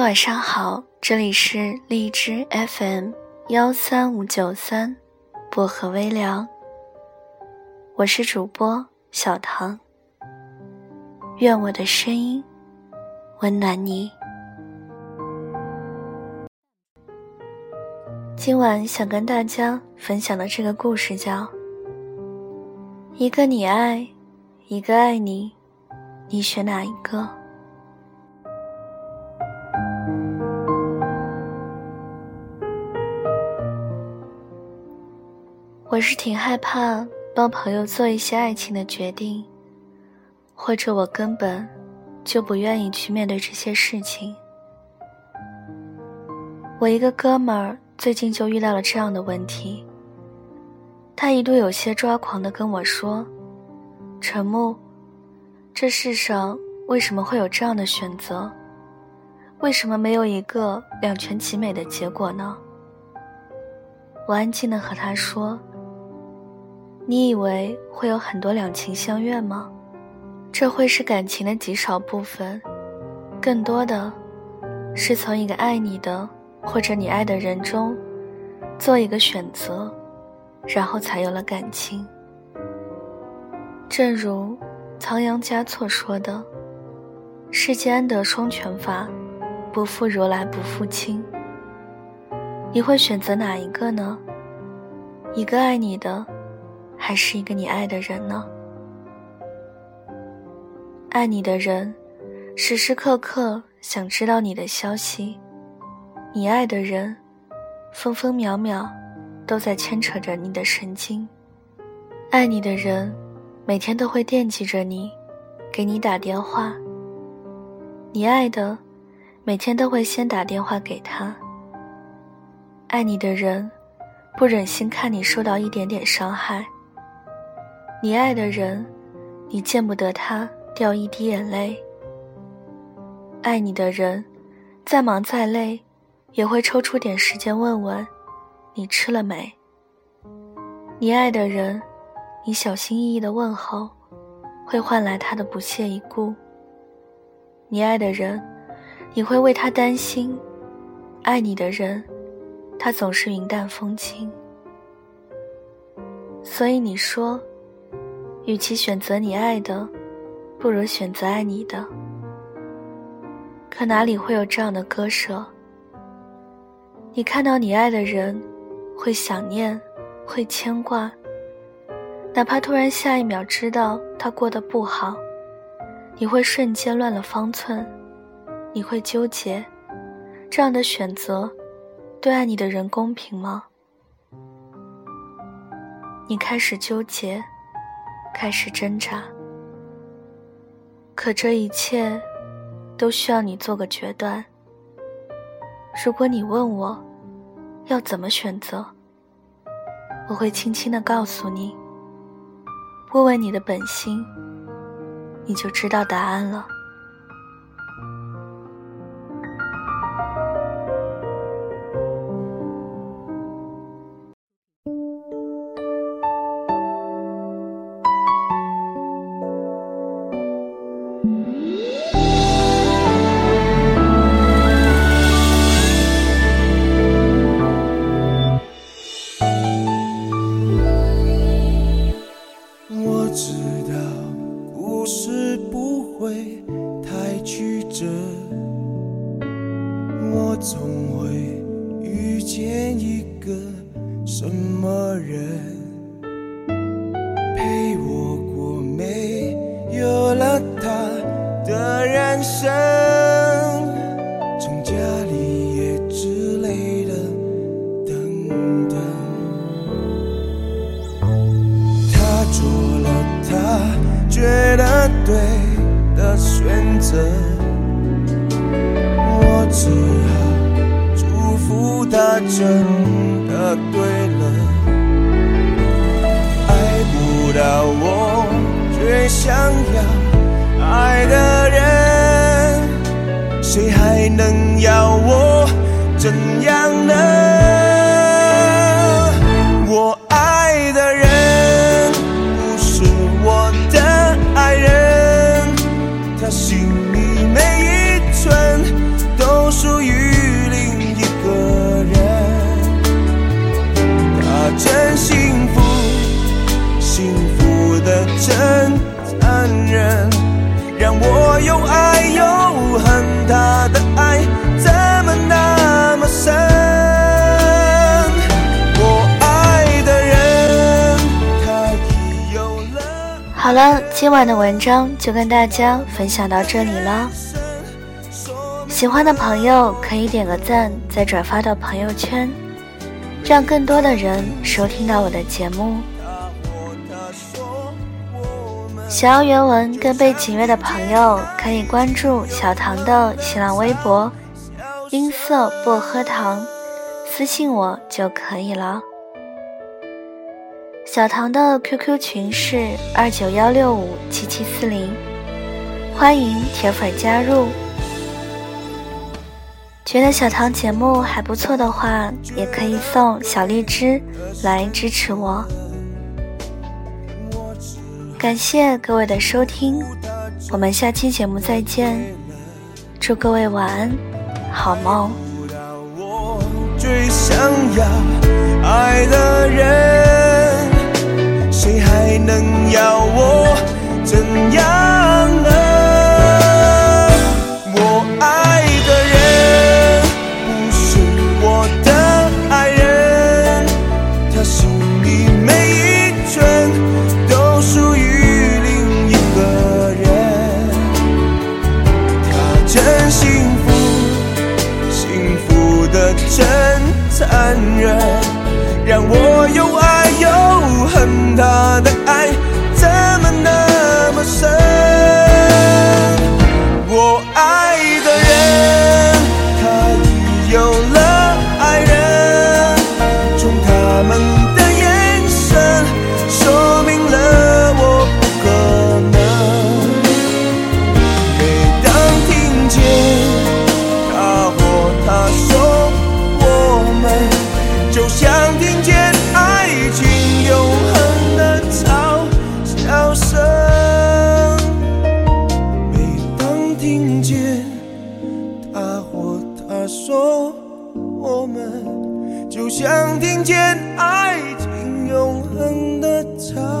晚上好，这里是荔枝 FM 幺三五九三薄荷微凉，我是主播小唐。愿我的声音温暖你。今晚想跟大家分享的这个故事叫《一个你爱，一个爱你，你选哪一个？》。我是挺害怕帮朋友做一些爱情的决定，或者我根本就不愿意去面对这些事情。我一个哥们儿最近就遇到了这样的问题，他一度有些抓狂的跟我说：“陈木，这世上为什么会有这样的选择？为什么没有一个两全其美的结果呢？”我安静的和他说。你以为会有很多两情相悦吗？这会是感情的极少部分，更多的是从一个爱你的或者你爱的人中做一个选择，然后才有了感情。正如仓央嘉措说的：“世间安得双全法，不负如来不负卿。”你会选择哪一个呢？一个爱你的。还是一个你爱的人呢？爱你的人，时时刻刻想知道你的消息；你爱的人，分分秒秒都在牵扯着你的神经。爱你的人，每天都会惦记着你，给你打电话。你爱的，每天都会先打电话给他。爱你的人，不忍心看你受到一点点伤害。你爱的人，你见不得他掉一滴眼泪。爱你的人，再忙再累，也会抽出点时间问问你吃了没。你爱的人，你小心翼翼的问候，会换来他的不屑一顾。你爱的人，你会为他担心。爱你的人，他总是云淡风轻。所以你说。与其选择你爱的，不如选择爱你的。可哪里会有这样的割舍？你看到你爱的人，会想念，会牵挂。哪怕突然下一秒知道他过得不好，你会瞬间乱了方寸，你会纠结，这样的选择，对爱你的人公平吗？你开始纠结。开始挣扎，可这一切都需要你做个决断。如果你问我要怎么选择，我会轻轻的告诉你。问问你的本心，你就知道答案了。会太曲折我总会遇见一个什么人陪我过没有了他的人生从家里也之类的等等。他做了他觉得我只好祝福他，真的对了。爱不到我，却想要爱的人，谁还能要我怎样呢？心里每一寸都属于另一个人。他真幸福，幸福的真残忍，让我又爱又恨。他的爱怎么那么深？好了，今晚的文章就跟大家分享到这里了。喜欢的朋友可以点个赞，再转发到朋友圈，让更多的人收听到我的节目。想要原文跟背景乐的朋友，可以关注小唐的新浪微博“音色薄荷糖”，私信我就可以了。小唐的 QQ 群是二九幺六五七七四零，欢迎铁粉加入。觉得小唐节目还不错的话，也可以送小荔枝来支持我。感谢各位的收听，我们下期节目再见，祝各位晚安，好梦。最想要爱的人，谁还能要我怎样呢？我爱的人不是我的爱人，他心里每一寸都属于另一个人，他真幸福，幸福的真残忍，让我又爱又。恨他的爱怎么那么深？我爱的人。说我们就像听见爱情永恒的唱